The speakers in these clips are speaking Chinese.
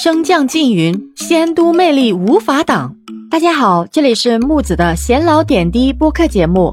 升降缙云，仙都魅力无法挡。大家好，这里是木子的闲聊点滴播客节目。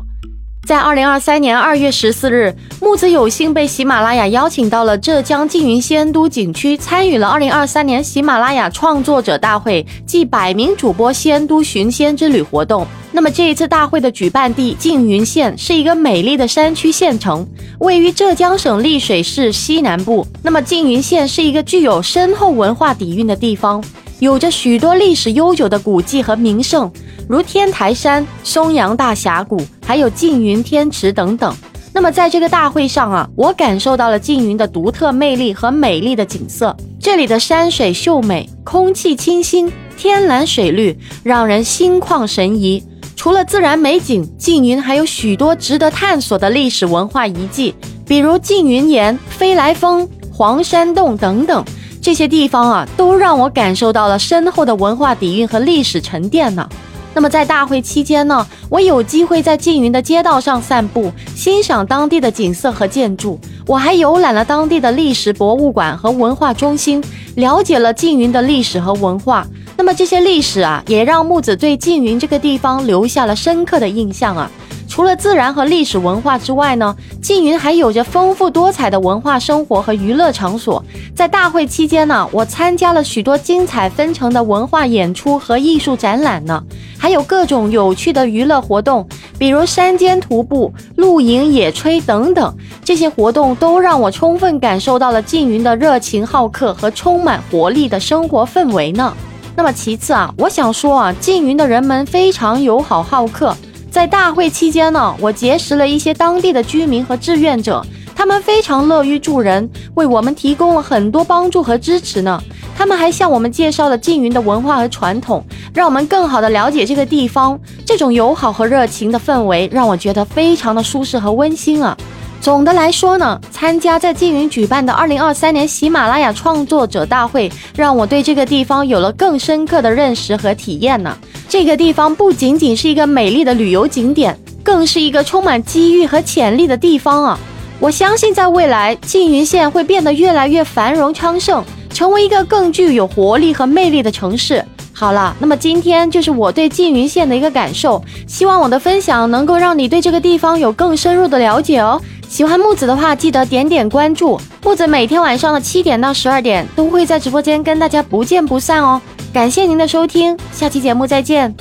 在二零二三年二月十四日，木子有幸被喜马拉雅邀请到了浙江缙云仙都景区，参与了二零二三年喜马拉雅创作者大会暨百名主播仙都寻仙之旅活动。那么这一次大会的举办地缙云县是一个美丽的山区县城，位于浙江省丽水市西南部。那么缙云县是一个具有深厚文化底蕴的地方，有着许多历史悠久的古迹和名胜。如天台山、松阳大峡谷，还有缙云天池等等。那么在这个大会上啊，我感受到了缙云的独特魅力和美丽的景色。这里的山水秀美，空气清新，天蓝水绿，让人心旷神怡。除了自然美景，缙云还有许多值得探索的历史文化遗迹，比如缙云岩、飞来峰、黄山洞等等。这些地方啊，都让我感受到了深厚的文化底蕴和历史沉淀呢。那么在大会期间呢，我有机会在缙云的街道上散步，欣赏当地的景色和建筑。我还游览了当地的历史博物馆和文化中心，了解了缙云的历史和文化。那么这些历史啊，也让木子对缙云这个地方留下了深刻的印象啊。除了自然和历史文化之外呢，缙云还有着丰富多彩的文化生活和娱乐场所。在大会期间呢，我参加了许多精彩纷呈的文化演出和艺术展览呢，还有各种有趣的娱乐活动，比如山间徒步、露营、野炊等等。这些活动都让我充分感受到了缙云的热情好客和充满活力的生活氛围呢。那么其次啊，我想说啊，缙云的人们非常友好好客。在大会期间呢，我结识了一些当地的居民和志愿者，他们非常乐于助人，为我们提供了很多帮助和支持呢。他们还向我们介绍了缙云的文化和传统，让我们更好的了解这个地方。这种友好和热情的氛围，让我觉得非常的舒适和温馨啊。总的来说呢，参加在缙云举办的二零二三年喜马拉雅创作者大会，让我对这个地方有了更深刻的认识和体验呢。这个地方不仅仅是一个美丽的旅游景点，更是一个充满机遇和潜力的地方啊！我相信在未来，缙云县会变得越来越繁荣昌盛，成为一个更具有活力和魅力的城市。好了，那么今天就是我对缙云县的一个感受，希望我的分享能够让你对这个地方有更深入的了解哦。喜欢木子的话，记得点点关注。木子每天晚上的七点到十二点都会在直播间跟大家不见不散哦。感谢您的收听，下期节目再见。